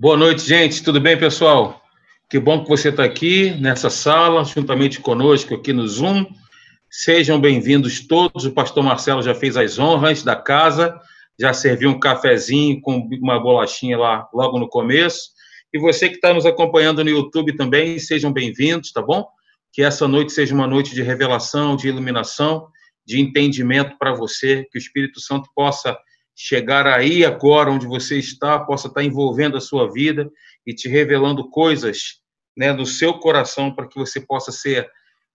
Boa noite, gente. Tudo bem, pessoal? Que bom que você está aqui nessa sala, juntamente conosco aqui no Zoom. Sejam bem-vindos todos. O pastor Marcelo já fez as honras da casa, já serviu um cafezinho com uma bolachinha lá logo no começo. E você que está nos acompanhando no YouTube também, sejam bem-vindos, tá bom? Que essa noite seja uma noite de revelação, de iluminação, de entendimento para você, que o Espírito Santo possa chegar aí agora onde você está, possa estar envolvendo a sua vida e te revelando coisas né, no seu coração para que você possa ser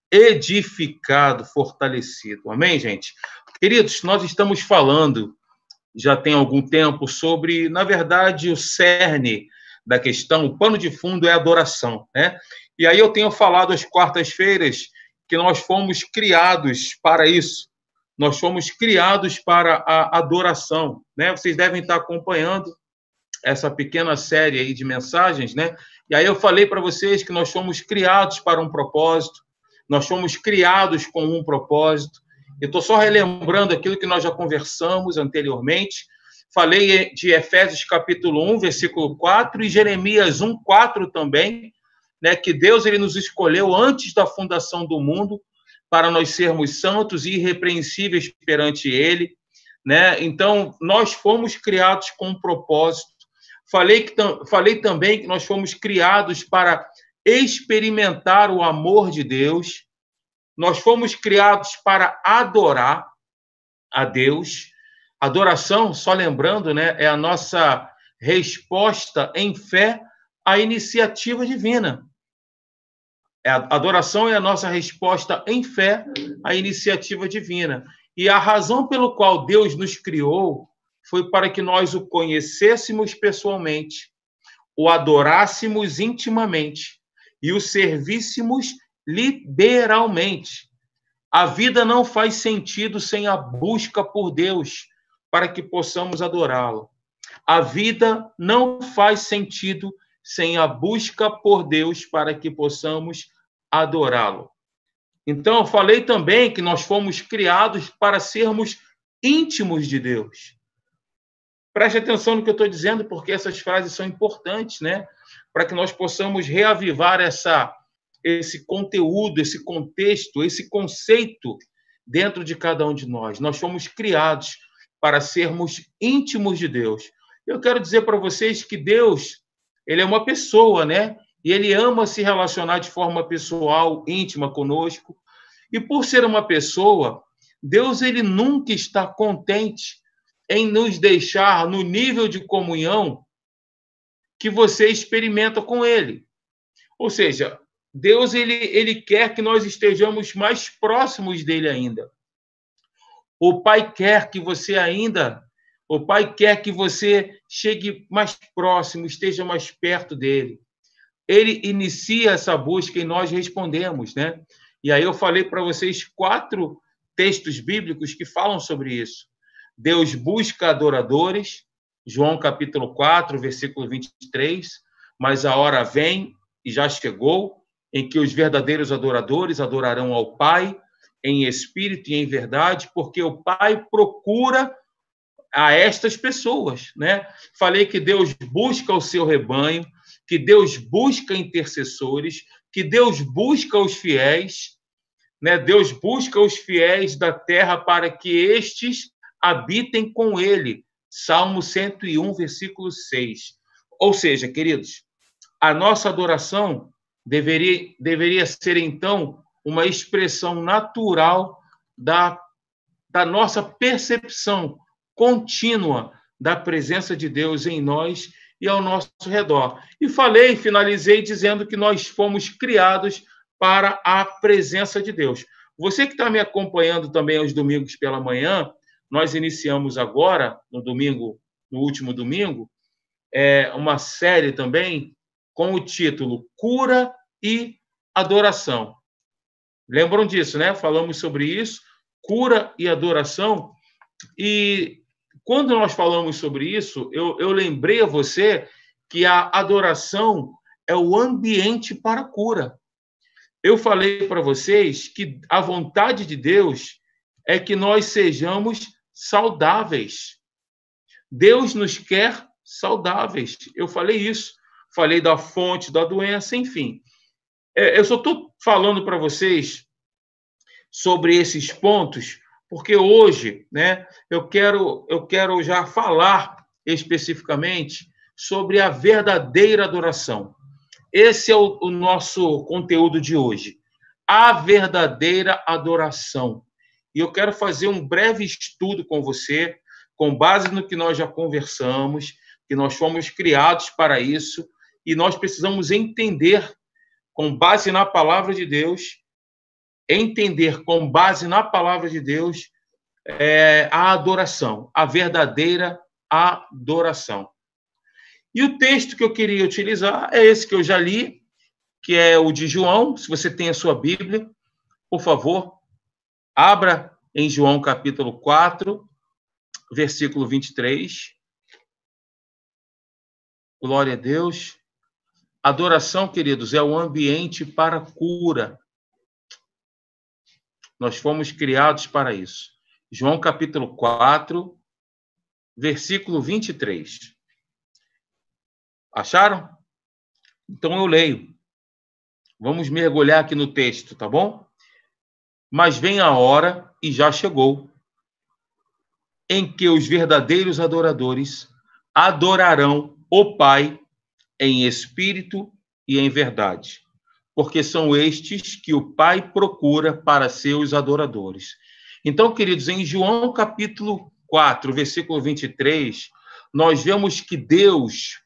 edificado, fortalecido. Amém, gente? Queridos, nós estamos falando já tem algum tempo sobre, na verdade, o cerne da questão, o pano de fundo é adoração, né? E aí eu tenho falado às quartas-feiras que nós fomos criados para isso, nós fomos criados para a adoração, né? Vocês devem estar acompanhando essa pequena série aí de mensagens, né? E aí eu falei para vocês que nós fomos criados para um propósito, nós fomos criados com um propósito. Eu estou só relembrando aquilo que nós já conversamos anteriormente. Falei de Efésios capítulo 1, versículo 4 e Jeremias 1, 4 também, né, que Deus ele nos escolheu antes da fundação do mundo para nós sermos santos e irrepreensíveis perante Ele, né? Então, nós fomos criados com um propósito. Falei, que, falei também que nós fomos criados para experimentar o amor de Deus. Nós fomos criados para adorar a Deus. Adoração, só lembrando, né, é a nossa resposta em fé à iniciativa divina. É a adoração é a nossa resposta em fé à iniciativa divina. E a razão pelo qual Deus nos criou foi para que nós o conhecêssemos pessoalmente, o adorássemos intimamente e o servíssemos liberalmente. A vida não faz sentido sem a busca por Deus para que possamos adorá-lo. A vida não faz sentido sem a busca por Deus para que possamos adorá-lo. Então, eu falei também que nós fomos criados para sermos íntimos de Deus. Preste atenção no que eu estou dizendo, porque essas frases são importantes, né? Para que nós possamos reavivar essa, esse conteúdo, esse contexto, esse conceito dentro de cada um de nós. Nós fomos criados para sermos íntimos de Deus. Eu quero dizer para vocês que Deus, ele é uma pessoa, né? E ele ama se relacionar de forma pessoal, íntima conosco. E por ser uma pessoa, Deus ele nunca está contente em nos deixar no nível de comunhão que você experimenta com ele. Ou seja, Deus ele, ele quer que nós estejamos mais próximos dele ainda. O Pai quer que você ainda, o Pai quer que você chegue mais próximo, esteja mais perto dele ele inicia essa busca e nós respondemos, né? E aí eu falei para vocês quatro textos bíblicos que falam sobre isso. Deus busca adoradores, João capítulo 4, versículo 23, mas a hora vem e já chegou em que os verdadeiros adoradores adorarão ao Pai em espírito e em verdade, porque o Pai procura a estas pessoas, né? Falei que Deus busca o seu rebanho, que Deus busca intercessores, que Deus busca os fiéis, né? Deus busca os fiéis da terra para que estes habitem com ele. Salmo 101, versículo 6. Ou seja, queridos, a nossa adoração deveria, deveria ser, então, uma expressão natural da, da nossa percepção contínua da presença de Deus em nós e ao nosso redor. E falei, finalizei dizendo que nós fomos criados para a presença de Deus. Você que está me acompanhando também aos domingos pela manhã, nós iniciamos agora, no domingo, no último domingo, é, uma série também com o título Cura e Adoração. Lembram disso, né? Falamos sobre isso, cura e adoração. E quando nós falamos sobre isso, eu, eu lembrei a você que a adoração é o ambiente para a cura. Eu falei para vocês que a vontade de Deus é que nós sejamos saudáveis. Deus nos quer saudáveis. Eu falei isso. Falei da fonte da doença, enfim. É, eu só estou falando para vocês sobre esses pontos, porque hoje, né, eu quero, eu quero já falar especificamente sobre a verdadeira adoração. Esse é o, o nosso conteúdo de hoje. A verdadeira adoração. E eu quero fazer um breve estudo com você, com base no que nós já conversamos, que nós fomos criados para isso, e nós precisamos entender, com base na palavra de Deus, entender com base na palavra de Deus é, a adoração, a verdadeira adoração. E o texto que eu queria utilizar é esse que eu já li, que é o de João. Se você tem a sua Bíblia, por favor, abra em João capítulo 4, versículo 23. Glória a Deus. Adoração, queridos, é o ambiente para cura. Nós fomos criados para isso. João capítulo 4, versículo 23. Acharam? Então eu leio. Vamos mergulhar aqui no texto, tá bom? Mas vem a hora, e já chegou, em que os verdadeiros adoradores adorarão o Pai em espírito e em verdade, porque são estes que o Pai procura para seus adoradores. Então, queridos, em João capítulo 4, versículo 23, nós vemos que Deus,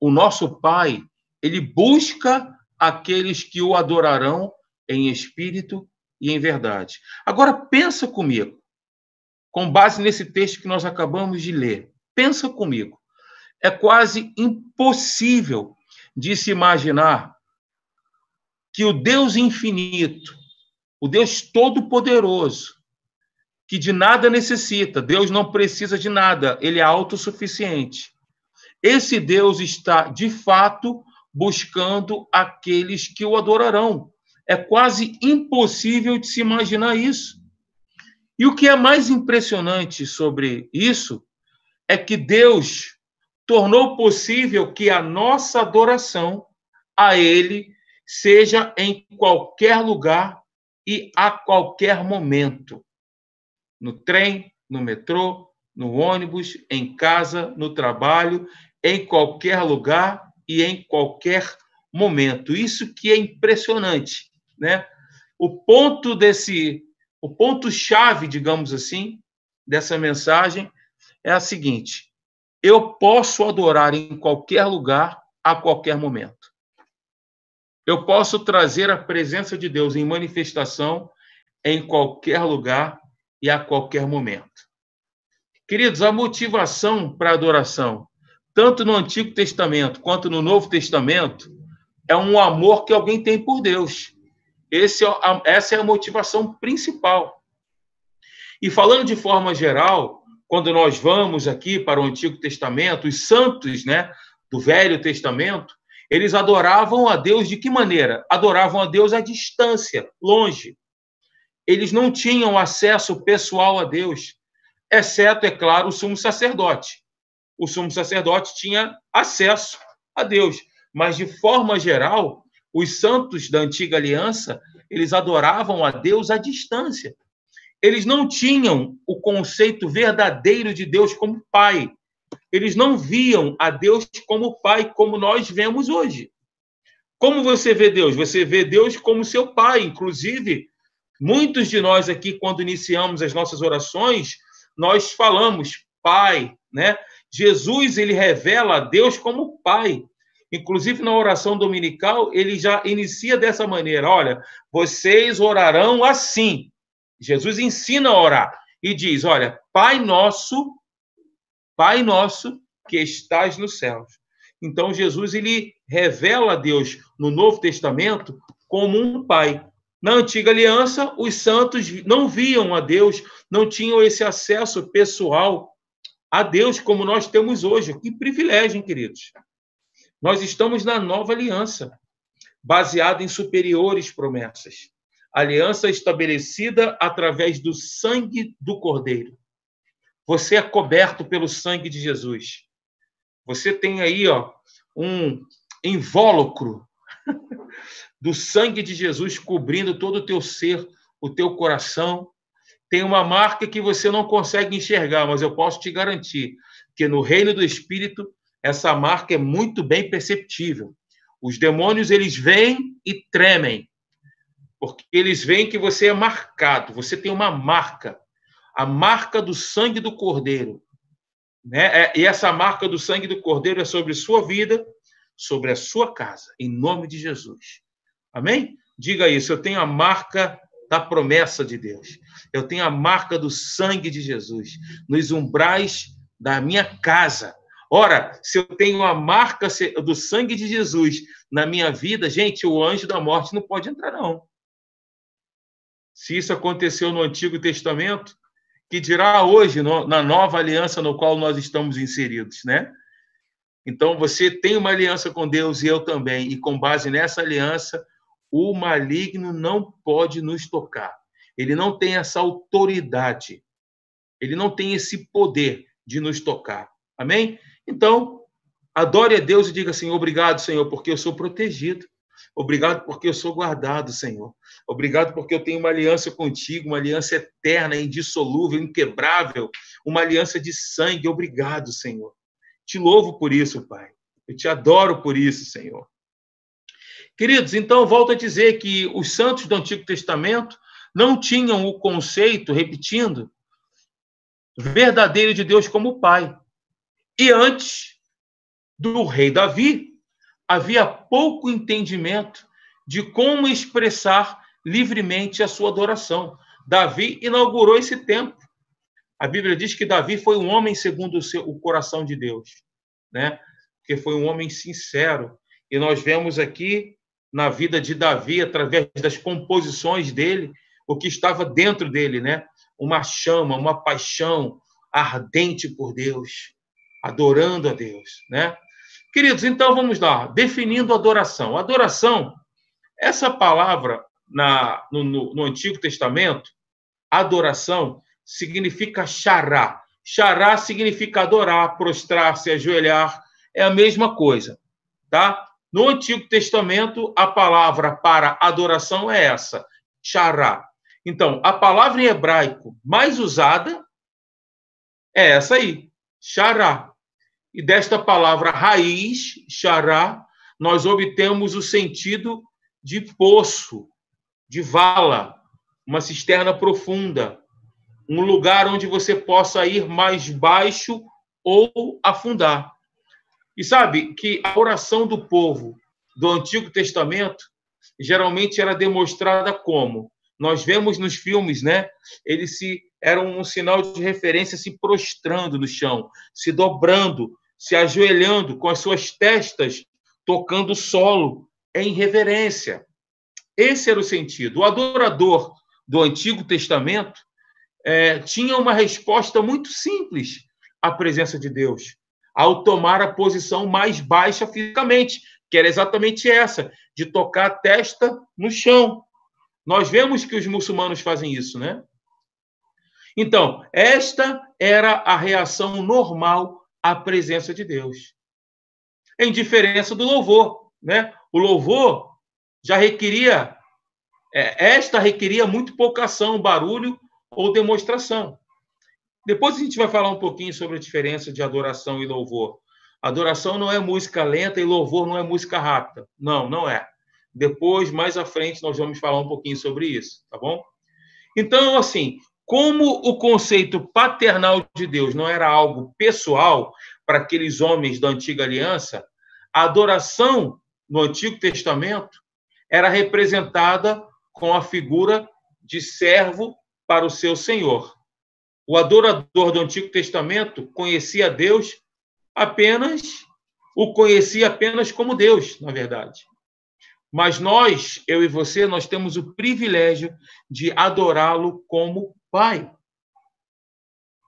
o nosso Pai, ele busca aqueles que o adorarão em espírito e em verdade. Agora pensa comigo, com base nesse texto que nós acabamos de ler. Pensa comigo. É quase impossível de se imaginar que o Deus infinito, o Deus todo-poderoso, que de nada necessita, Deus não precisa de nada, ele é autossuficiente. Esse Deus está, de fato, buscando aqueles que o adorarão. É quase impossível de se imaginar isso. E o que é mais impressionante sobre isso é que Deus tornou possível que a nossa adoração a Ele seja em qualquer lugar e a qualquer momento no trem, no metrô, no ônibus, em casa, no trabalho, em qualquer lugar e em qualquer momento. Isso que é impressionante, né? O ponto desse, o ponto chave, digamos assim, dessa mensagem é a seguinte: eu posso adorar em qualquer lugar, a qualquer momento. Eu posso trazer a presença de Deus em manifestação em qualquer lugar e a qualquer momento. Queridos, a motivação para a adoração, tanto no Antigo Testamento quanto no Novo Testamento, é um amor que alguém tem por Deus. Esse, é essa é a motivação principal. E falando de forma geral, quando nós vamos aqui para o Antigo Testamento, os santos né, do Velho Testamento, eles adoravam a Deus de que maneira? Adoravam a Deus à distância, longe eles não tinham acesso pessoal a Deus, exceto, é claro, o sumo sacerdote. O sumo sacerdote tinha acesso a Deus, mas de forma geral, os santos da antiga aliança, eles adoravam a Deus à distância. Eles não tinham o conceito verdadeiro de Deus como pai. Eles não viam a Deus como pai, como nós vemos hoje. Como você vê Deus? Você vê Deus como seu pai. Inclusive, Muitos de nós aqui, quando iniciamos as nossas orações, nós falamos Pai, né? Jesus, ele revela a Deus como Pai. Inclusive, na oração dominical, ele já inicia dessa maneira: olha, vocês orarão assim. Jesus ensina a orar e diz: olha, Pai nosso, Pai nosso que estás nos céus. Então, Jesus ele revela a Deus no Novo Testamento como um Pai. Na antiga aliança, os santos não viam a Deus, não tinham esse acesso pessoal a Deus como nós temos hoje. Que privilégio, hein, queridos? Nós estamos na nova aliança, baseada em superiores promessas. Aliança estabelecida através do sangue do Cordeiro. Você é coberto pelo sangue de Jesus. Você tem aí, ó, um invólucro do sangue de Jesus cobrindo todo o teu ser, o teu coração. Tem uma marca que você não consegue enxergar, mas eu posso te garantir que no reino do Espírito essa marca é muito bem perceptível. Os demônios eles vêm e tremem, porque eles veem que você é marcado, você tem uma marca, a marca do sangue do Cordeiro. Né? É, e essa marca do sangue do Cordeiro é sobre sua vida, sobre a sua casa, em nome de Jesus. Amém? Diga isso, eu tenho a marca da promessa de Deus. Eu tenho a marca do sangue de Jesus nos umbrais da minha casa. Ora, se eu tenho a marca do sangue de Jesus na minha vida, gente, o anjo da morte não pode entrar, não. Se isso aconteceu no Antigo Testamento, que dirá hoje no, na nova aliança no qual nós estamos inseridos, né? Então, você tem uma aliança com Deus e eu também, e com base nessa aliança, o maligno não pode nos tocar. Ele não tem essa autoridade, ele não tem esse poder de nos tocar. Amém? Então, adore a Deus e diga assim: obrigado, Senhor, porque eu sou protegido. Obrigado porque eu sou guardado, Senhor. Obrigado porque eu tenho uma aliança contigo, uma aliança eterna, indissolúvel, inquebrável, uma aliança de sangue. Obrigado, Senhor. Te louvo por isso, Pai. Eu te adoro por isso, Senhor. Queridos, então volto a dizer que os santos do Antigo Testamento não tinham o conceito, repetindo, verdadeiro de Deus como Pai. E antes do rei Davi, havia pouco entendimento de como expressar livremente a sua adoração. Davi inaugurou esse tempo. A Bíblia diz que Davi foi um homem segundo o, seu, o coração de Deus, né? Porque foi um homem sincero. E nós vemos aqui na vida de Davi, através das composições dele, o que estava dentro dele, né? Uma chama, uma paixão ardente por Deus adorando a Deus, né? Queridos, então vamos lá, definindo adoração. Adoração, essa palavra na, no, no, no Antigo Testamento, adoração, significa xará. Xará significa adorar, prostrar-se, ajoelhar, é a mesma coisa, tá? No Antigo Testamento, a palavra para adoração é essa, xará. Então, a palavra em hebraico mais usada é essa aí, xará. E desta palavra raiz, xará, nós obtemos o sentido de poço, de vala, uma cisterna profunda, um lugar onde você possa ir mais baixo ou afundar. E sabe que a oração do povo do Antigo Testamento geralmente era demonstrada como nós vemos nos filmes, né? Eles se eram um sinal de referência se prostrando no chão, se dobrando, se ajoelhando com as suas testas tocando o solo em reverência. Esse era o sentido. O adorador do Antigo Testamento é, tinha uma resposta muito simples à presença de Deus, ao tomar a posição mais baixa fisicamente, que era exatamente essa, de tocar a testa no chão. Nós vemos que os muçulmanos fazem isso, né? Então, esta era a reação normal a presença de Deus. Em diferença do louvor, né? O louvor já requeria, é, esta requeria muito pouca ação, barulho ou demonstração. Depois a gente vai falar um pouquinho sobre a diferença de adoração e louvor. Adoração não é música lenta e louvor não é música rápida. Não, não é. Depois, mais à frente, nós vamos falar um pouquinho sobre isso, tá bom? Então, assim, como o conceito paternal de Deus não era algo pessoal para aqueles homens da antiga aliança, a adoração no Antigo Testamento era representada com a figura de servo para o seu senhor. O adorador do Antigo Testamento conhecia Deus apenas, o conhecia apenas como Deus, na verdade. Mas nós, eu e você, nós temos o privilégio de adorá-lo como Pai.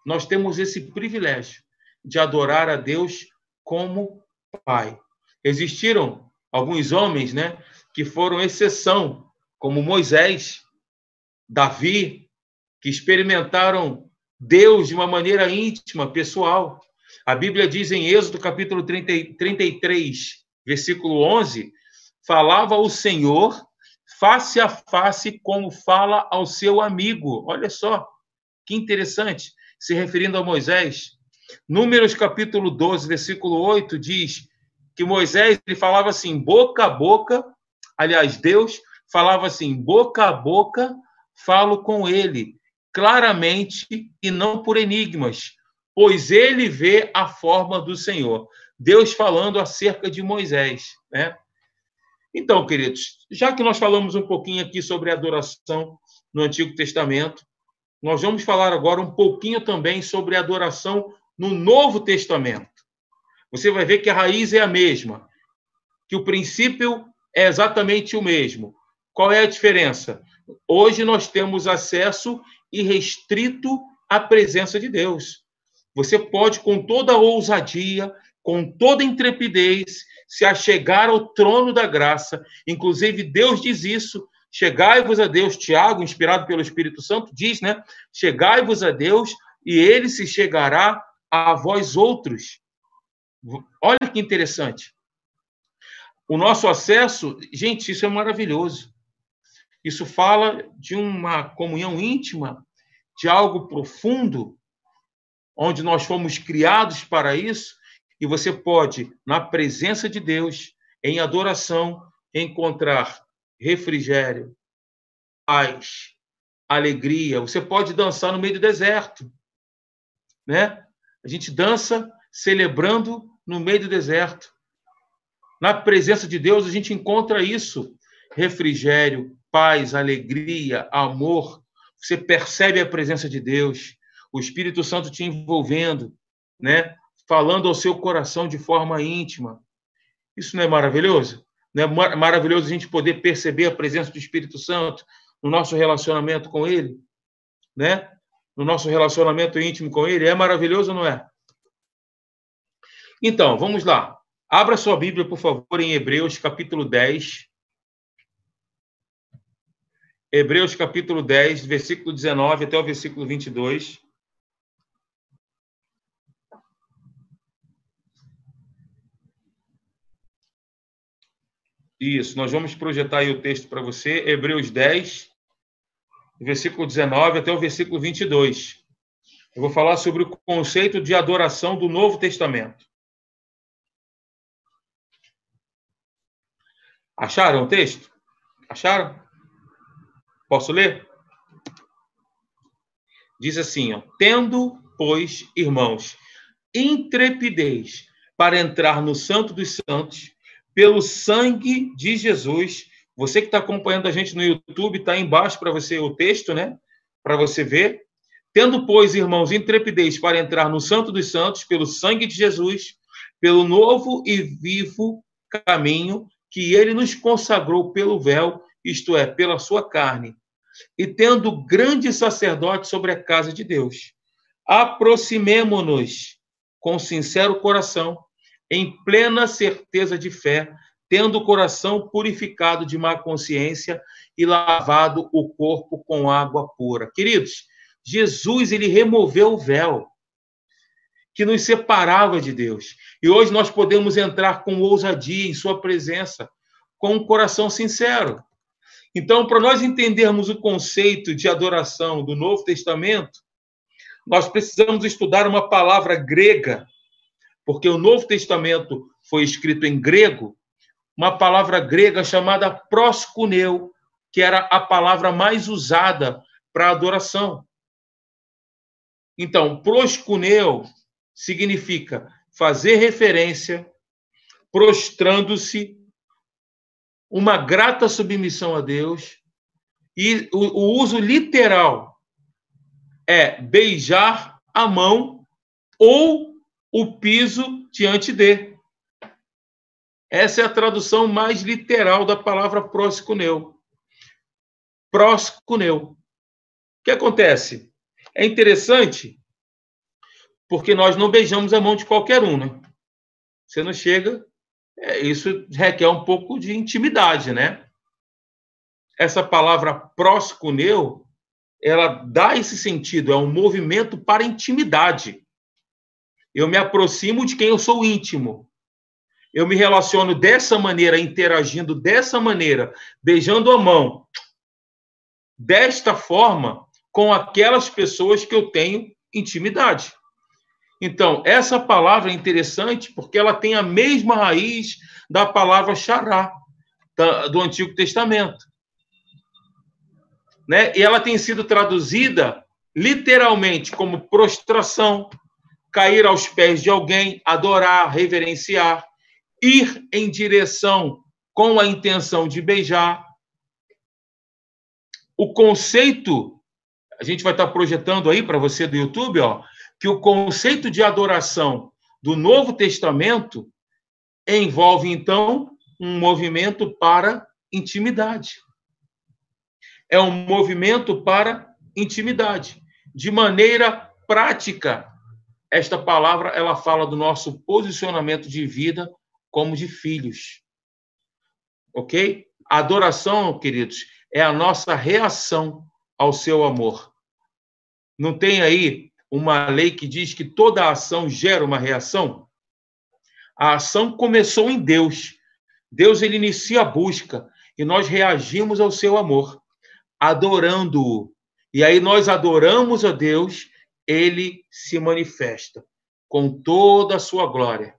Nós temos esse privilégio de adorar a Deus como Pai. Existiram alguns homens, né, que foram exceção, como Moisés, Davi, que experimentaram Deus de uma maneira íntima, pessoal. A Bíblia diz em Êxodo capítulo 30, 33, versículo 11, falava o Senhor face a face como fala ao seu amigo. Olha só, que interessante, se referindo a Moisés. Números capítulo 12, versículo 8 diz que Moisés ele falava assim, boca a boca, aliás, Deus falava assim, boca a boca, falo com ele, claramente e não por enigmas, pois ele vê a forma do Senhor. Deus falando acerca de Moisés, né? Então, queridos, já que nós falamos um pouquinho aqui sobre adoração no Antigo Testamento, nós vamos falar agora um pouquinho também sobre adoração no Novo Testamento. Você vai ver que a raiz é a mesma, que o princípio é exatamente o mesmo. Qual é a diferença? Hoje nós temos acesso irrestrito à presença de Deus. Você pode, com toda ousadia, com toda intrepidez, se achegar ao trono da graça. Inclusive, Deus diz isso. Chegai-vos a Deus, Tiago, inspirado pelo Espírito Santo, diz, né? Chegai-vos a Deus e ele se chegará a vós outros. Olha que interessante. O nosso acesso, gente, isso é maravilhoso. Isso fala de uma comunhão íntima, de algo profundo, onde nós fomos criados para isso, e você pode, na presença de Deus, em adoração, encontrar refrigério, paz, alegria. Você pode dançar no meio do deserto, né? A gente dança celebrando no meio do deserto. Na presença de Deus, a gente encontra isso: refrigério, paz, alegria, amor. Você percebe a presença de Deus, o Espírito Santo te envolvendo, né? Falando ao seu coração de forma íntima. Isso não é maravilhoso? Não é maravilhoso a gente poder perceber a presença do Espírito Santo no nosso relacionamento com Ele, né? No nosso relacionamento íntimo com Ele. É maravilhoso ou não é? Então, vamos lá. Abra sua Bíblia, por favor, em Hebreus, capítulo 10. Hebreus capítulo 10, versículo 19 até o versículo 22. Isso, nós vamos projetar aí o texto para você, Hebreus 10, versículo 19 até o versículo 22. Eu vou falar sobre o conceito de adoração do Novo Testamento. Acharam o texto? Acharam? Posso ler? Diz assim, ó, tendo, pois, irmãos, intrepidez para entrar no Santo dos Santos, pelo sangue de Jesus. Você que está acompanhando a gente no YouTube, está embaixo para você o texto, né? Para você ver. Tendo, pois, irmãos, intrepidez para entrar no Santo dos Santos, pelo sangue de Jesus, pelo novo e vivo caminho que ele nos consagrou pelo véu, isto é, pela sua carne, e tendo grande sacerdote sobre a casa de Deus. Aproximemo-nos com sincero coração, em plena certeza de fé, tendo o coração purificado de má consciência e lavado o corpo com água pura. Queridos, Jesus ele removeu o véu que nos separava de Deus. E hoje nós podemos entrar com ousadia em sua presença, com um coração sincero. Então, para nós entendermos o conceito de adoração do Novo Testamento, nós precisamos estudar uma palavra grega, porque o Novo Testamento foi escrito em grego, uma palavra grega chamada proskuneu, que era a palavra mais usada para adoração. Então, proskuneu significa fazer referência, prostrando-se uma grata submissão a Deus e o, o uso literal é beijar a mão ou o piso diante de. Essa é a tradução mais literal da palavra proscuneu. Proscuneu. O que acontece? É interessante porque nós não beijamos a mão de qualquer um, né? Você não chega é, isso requer um pouco de intimidade, né? Essa palavra proscuneu, ela dá esse sentido, é um movimento para intimidade. Eu me aproximo de quem eu sou íntimo. Eu me relaciono dessa maneira, interagindo dessa maneira, beijando a mão, desta forma, com aquelas pessoas que eu tenho intimidade. Então, essa palavra é interessante porque ela tem a mesma raiz da palavra xará, do Antigo Testamento. Né? E ela tem sido traduzida literalmente como prostração, cair aos pés de alguém, adorar, reverenciar, ir em direção com a intenção de beijar. O conceito, a gente vai estar projetando aí para você do YouTube, ó, que o conceito de adoração do Novo Testamento envolve então um movimento para intimidade. É um movimento para intimidade. De maneira prática, esta palavra ela fala do nosso posicionamento de vida como de filhos. OK? Adoração, queridos, é a nossa reação ao seu amor. Não tem aí uma lei que diz que toda ação gera uma reação? A ação começou em Deus. Deus ele inicia a busca e nós reagimos ao seu amor, adorando-o. E aí nós adoramos a Deus, ele se manifesta com toda a sua glória.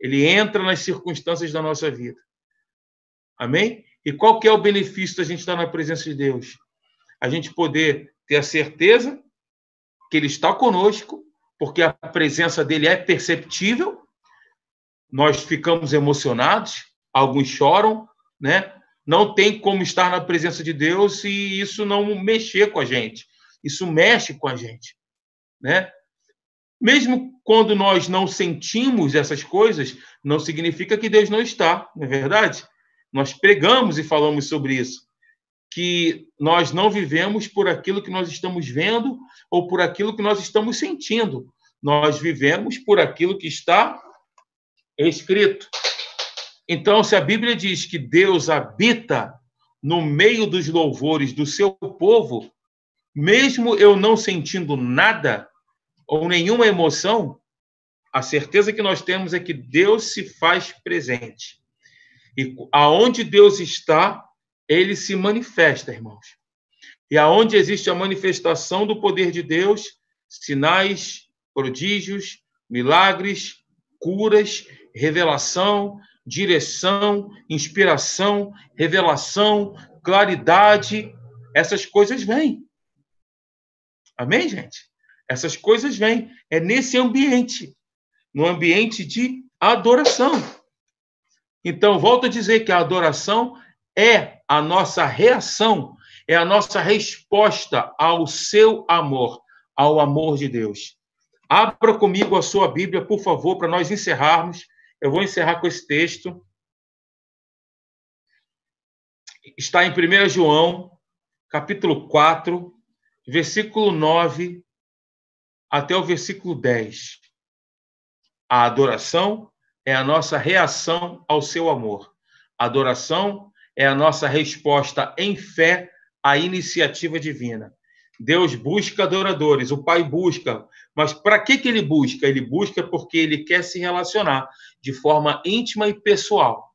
Ele entra nas circunstâncias da nossa vida. Amém? E qual que é o benefício da gente estar na presença de Deus? A gente poder ter a certeza que Ele está conosco, porque a presença dele é perceptível. Nós ficamos emocionados, alguns choram, né? Não tem como estar na presença de Deus e isso não mexer com a gente. Isso mexe com a gente, né? Mesmo quando nós não sentimos essas coisas, não significa que Deus não está, não é verdade? Nós pregamos e falamos sobre isso, que nós não vivemos por aquilo que nós estamos vendo ou por aquilo que nós estamos sentindo. Nós vivemos por aquilo que está escrito. Então, se a Bíblia diz que Deus habita no meio dos louvores do seu povo, mesmo eu não sentindo nada ou nenhuma emoção, a certeza que nós temos é que Deus se faz presente. E aonde Deus está, ele se manifesta, irmãos. E aonde existe a manifestação do poder de Deus, sinais, prodígios, milagres, curas, revelação, direção, inspiração, revelação, claridade, essas coisas vêm. Amém, gente? Essas coisas vêm. É nesse ambiente, no ambiente de adoração. Então, volto a dizer que a adoração é a nossa reação, é a nossa resposta ao seu amor, ao amor de Deus. Abra comigo a sua Bíblia, por favor, para nós encerrarmos eu vou encerrar com esse texto. Está em 1 João, capítulo 4, versículo 9 até o versículo 10. A adoração é a nossa reação ao seu amor. A adoração é a nossa resposta em fé à iniciativa divina. Deus busca adoradores, o Pai busca. Mas para que, que ele busca? Ele busca porque ele quer se relacionar de forma íntima e pessoal.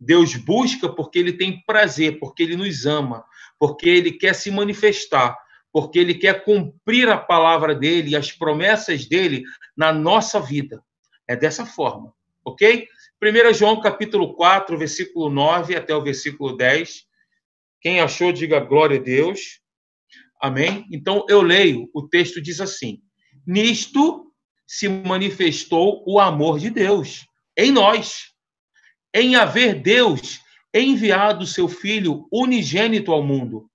Deus busca porque ele tem prazer, porque ele nos ama, porque ele quer se manifestar, porque ele quer cumprir a palavra dele e as promessas dele na nossa vida. É dessa forma, ok? 1 João capítulo 4, versículo 9 até o versículo 10. Quem achou, diga glória a Deus. Amém? Então eu leio, o texto diz assim: Nisto se manifestou o amor de Deus em nós, em haver Deus enviado seu Filho unigênito ao mundo,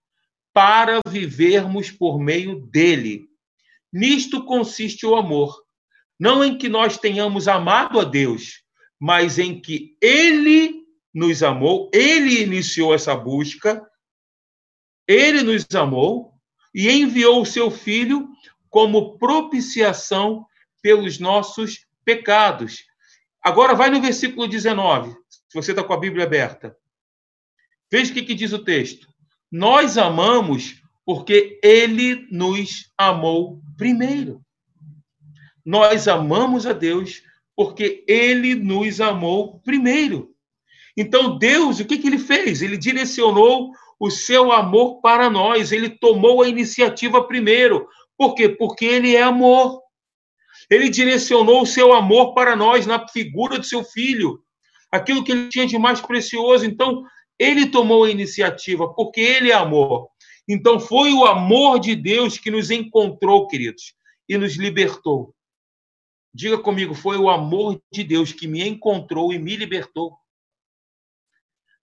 para vivermos por meio dele. Nisto consiste o amor, não em que nós tenhamos amado a Deus, mas em que ele nos amou, ele iniciou essa busca, ele nos amou e enviou o seu Filho como propiciação pelos nossos pecados. Agora vai no versículo 19, se você está com a Bíblia aberta. Veja o que, que diz o texto. Nós amamos porque ele nos amou primeiro. Nós amamos a Deus porque ele nos amou primeiro. Então, Deus, o que, que ele fez? Ele direcionou o seu amor para nós, ele tomou a iniciativa primeiro. Por quê? Porque ele é amor. Ele direcionou o seu amor para nós na figura do seu filho, aquilo que ele tinha de mais precioso. Então, ele tomou a iniciativa, porque ele é amor. Então, foi o amor de Deus que nos encontrou, queridos, e nos libertou. Diga comigo, foi o amor de Deus que me encontrou e me libertou.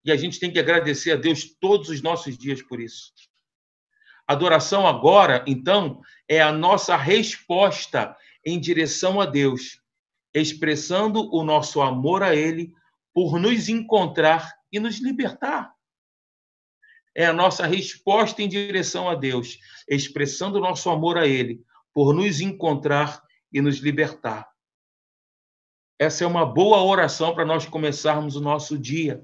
E a gente tem que agradecer a Deus todos os nossos dias por isso. Adoração agora, então, é a nossa resposta em direção a Deus, expressando o nosso amor a Ele por nos encontrar e nos libertar. É a nossa resposta em direção a Deus, expressando o nosso amor a Ele por nos encontrar e nos libertar. Essa é uma boa oração para nós começarmos o nosso dia,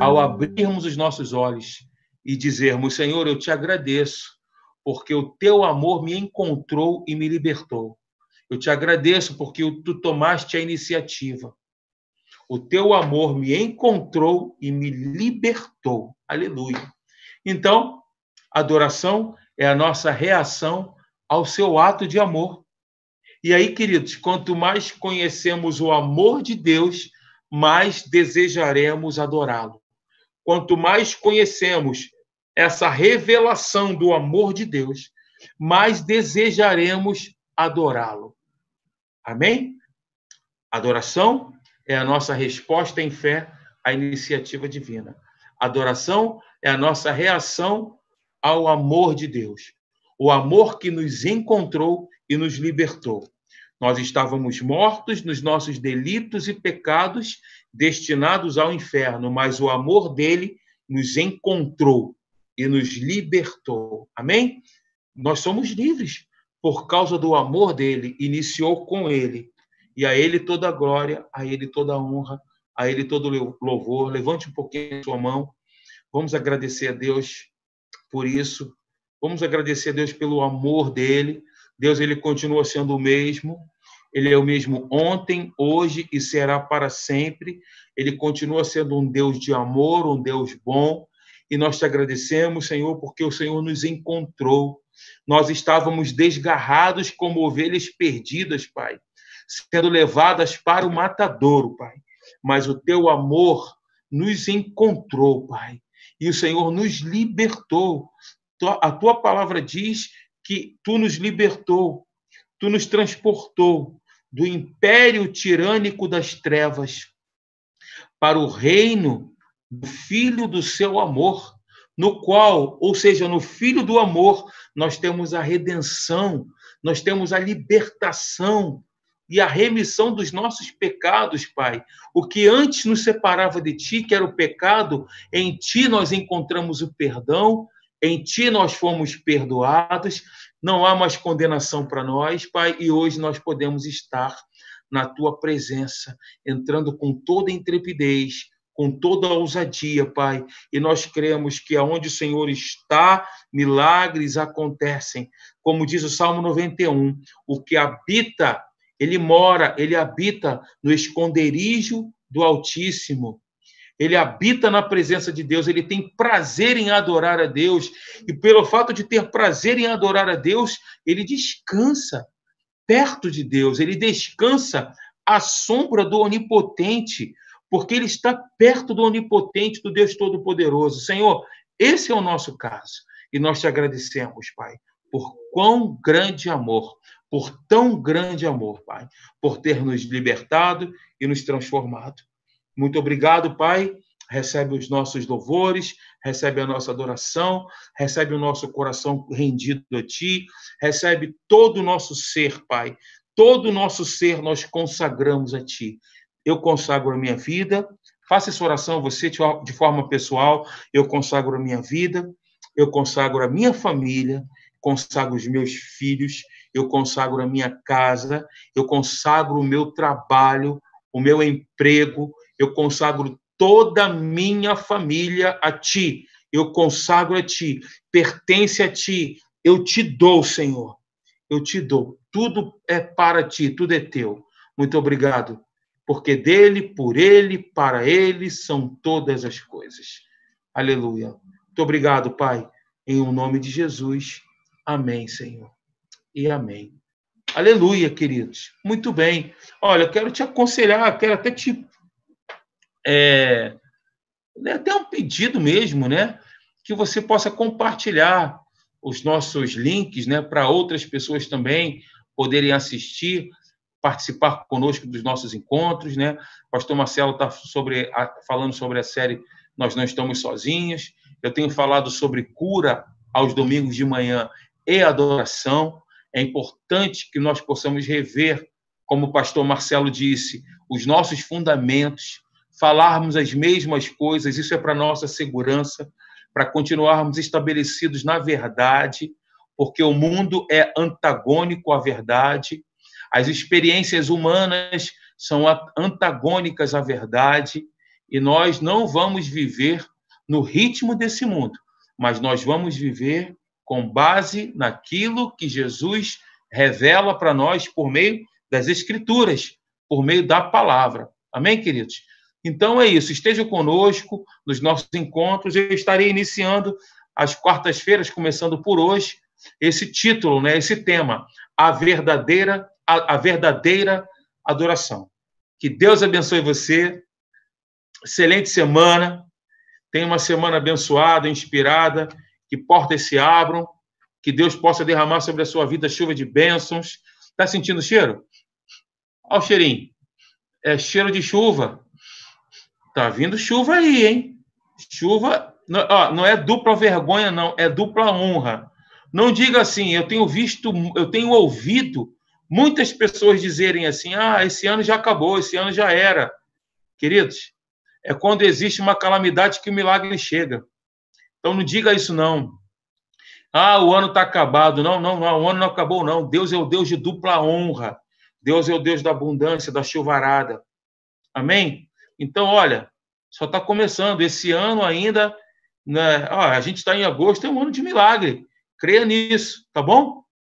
ao abrirmos os nossos olhos e dizermos: Senhor, eu te agradeço, porque o teu amor me encontrou e me libertou. Eu te agradeço porque tu tomaste a iniciativa. O teu amor me encontrou e me libertou. Aleluia. Então, adoração é a nossa reação ao seu ato de amor. E aí, queridos, quanto mais conhecemos o amor de Deus, mais desejaremos adorá-lo. Quanto mais conhecemos essa revelação do amor de Deus, mais desejaremos adorá-lo. Amém? Adoração é a nossa resposta em fé à iniciativa divina. Adoração é a nossa reação ao amor de Deus. O amor que nos encontrou e nos libertou. Nós estávamos mortos nos nossos delitos e pecados, destinados ao inferno, mas o amor dele nos encontrou e nos libertou. Amém? Nós somos livres por causa do amor dele, iniciou com ele. E a ele toda a glória, a ele toda a honra, a ele todo louvor. Levante um pouquinho a sua mão. Vamos agradecer a Deus por isso. Vamos agradecer a Deus pelo amor dele. Deus ele continua sendo o mesmo. Ele é o mesmo ontem, hoje e será para sempre. Ele continua sendo um Deus de amor, um Deus bom. E nós te agradecemos, Senhor, porque o Senhor nos encontrou. Nós estávamos desgarrados como ovelhas perdidas, Pai, sendo levadas para o matadouro, Pai. Mas o teu amor nos encontrou, Pai. E o Senhor nos libertou. A tua palavra diz que tu nos libertou, tu nos transportou do império tirânico das trevas para o reino do Filho do seu amor, no qual, ou seja, no Filho do amor, nós temos a redenção, nós temos a libertação e a remissão dos nossos pecados, Pai. O que antes nos separava de Ti, que era o pecado, em Ti nós encontramos o perdão, em Ti nós fomos perdoados não há mais condenação para nós, Pai, e hoje nós podemos estar na tua presença, entrando com toda intrepidez, com toda ousadia, Pai. E nós cremos que aonde o Senhor está, milagres acontecem. Como diz o Salmo 91, o que habita, ele mora, ele habita no esconderijo do Altíssimo. Ele habita na presença de Deus, ele tem prazer em adorar a Deus, e pelo fato de ter prazer em adorar a Deus, ele descansa perto de Deus, ele descansa à sombra do Onipotente, porque ele está perto do Onipotente, do Deus Todo-Poderoso. Senhor, esse é o nosso caso, e nós te agradecemos, Pai, por quão grande amor, por tão grande amor, Pai, por ter nos libertado e nos transformado. Muito obrigado, Pai. Recebe os nossos louvores, recebe a nossa adoração, recebe o nosso coração rendido a Ti, recebe todo o nosso ser, Pai. Todo o nosso ser nós consagramos a Ti. Eu consagro a minha vida, faça essa oração você de forma pessoal. Eu consagro a minha vida, eu consagro a minha família, consagro os meus filhos, eu consagro a minha casa, eu consagro o meu trabalho, o meu emprego, eu consagro toda a minha família a ti. Eu consagro a ti, pertence a ti. Eu te dou, Senhor. Eu te dou tudo é para ti, tudo é teu. Muito obrigado, porque dele, por ele, para ele são todas as coisas. Aleluia. Muito obrigado, Pai, em o nome de Jesus. Amém, Senhor. E amém. Aleluia, queridos. Muito bem. Olha, eu quero te aconselhar, quero até te. É, é até um pedido mesmo, né? Que você possa compartilhar os nossos links, né? Para outras pessoas também poderem assistir, participar conosco dos nossos encontros, né? O pastor Marcelo está sobre, falando sobre a série Nós Não Estamos Sozinhos. Eu tenho falado sobre cura aos domingos de manhã e adoração. É importante que nós possamos rever, como o pastor Marcelo disse, os nossos fundamentos, falarmos as mesmas coisas, isso é para nossa segurança, para continuarmos estabelecidos na verdade, porque o mundo é antagônico à verdade, as experiências humanas são antagônicas à verdade, e nós não vamos viver no ritmo desse mundo, mas nós vamos viver com base naquilo que Jesus revela para nós por meio das Escrituras, por meio da palavra. Amém, queridos? Então é isso. Esteja conosco nos nossos encontros. Eu estarei iniciando às quartas-feiras, começando por hoje, esse título, né, esse tema, a verdadeira a, a verdadeira adoração. Que Deus abençoe você. Excelente semana. Tenha uma semana abençoada, inspirada que portas se abram, que Deus possa derramar sobre a sua vida chuva de bênçãos. Está sentindo o cheiro? Olha o cheirinho. É cheiro de chuva. Tá vindo chuva aí, hein? Chuva. Não, ó, não é dupla vergonha, não. É dupla honra. Não diga assim, eu tenho visto, eu tenho ouvido muitas pessoas dizerem assim: ah, esse ano já acabou, esse ano já era. Queridos, é quando existe uma calamidade que o milagre chega. Então não diga isso não. Ah, o ano está acabado. Não, não, não, o ano não acabou, não. Deus é o Deus de dupla honra. Deus é o Deus da abundância, da chuvarada. Amém? Então, olha, só está começando. Esse ano ainda, né, a gente está em agosto, é um ano de milagre. Creia nisso, tá bom?